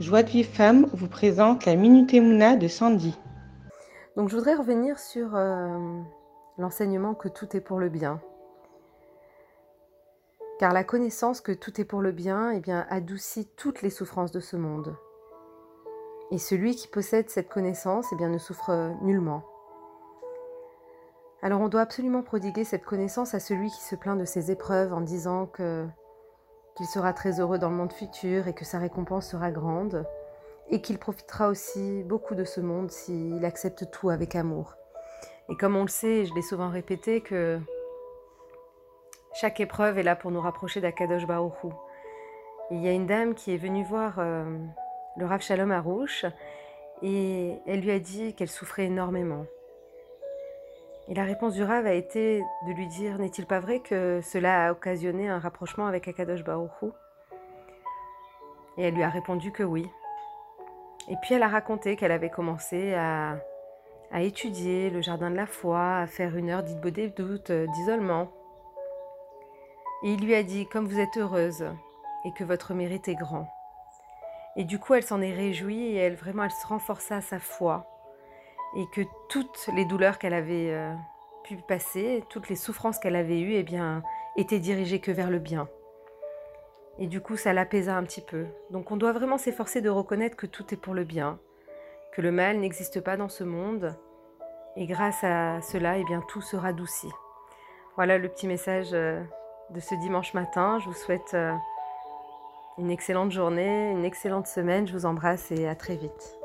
Joie de Vive Femme vous présente la Minute Emouna de Sandy. Donc je voudrais revenir sur euh, l'enseignement que tout est pour le bien. Car la connaissance que tout est pour le bien eh bien, adoucit toutes les souffrances de ce monde. Et celui qui possède cette connaissance eh bien, ne souffre nullement. Alors on doit absolument prodiguer cette connaissance à celui qui se plaint de ses épreuves en disant que qu'il sera très heureux dans le monde futur et que sa récompense sera grande, et qu'il profitera aussi beaucoup de ce monde s'il accepte tout avec amour. Et comme on le sait, je l'ai souvent répété, que chaque épreuve est là pour nous rapprocher d'Akadosh Baruchou. Il y a une dame qui est venue voir euh, le Rav Shalom Arouche et elle lui a dit qu'elle souffrait énormément. Et la réponse du Rav a été de lui dire N'est-il pas vrai que cela a occasionné un rapprochement avec Akadosh Baruchou Et elle lui a répondu que oui. Et puis elle a raconté qu'elle avait commencé à, à, étudier le jardin de la foi, à faire une heure doute, d'isolement. Et il lui a dit Comme vous êtes heureuse et que votre mérite est grand. Et du coup, elle s'en est réjouie et elle vraiment, elle se renforça sa foi et que toutes les douleurs qu'elle avait euh, pu passer, toutes les souffrances qu'elle avait eues, eh bien, étaient dirigées que vers le bien. Et du coup, ça l'apaisa un petit peu. Donc on doit vraiment s'efforcer de reconnaître que tout est pour le bien, que le mal n'existe pas dans ce monde, et grâce à cela, eh bien, tout se radoucit. Voilà le petit message euh, de ce dimanche matin. Je vous souhaite euh, une excellente journée, une excellente semaine. Je vous embrasse et à très vite.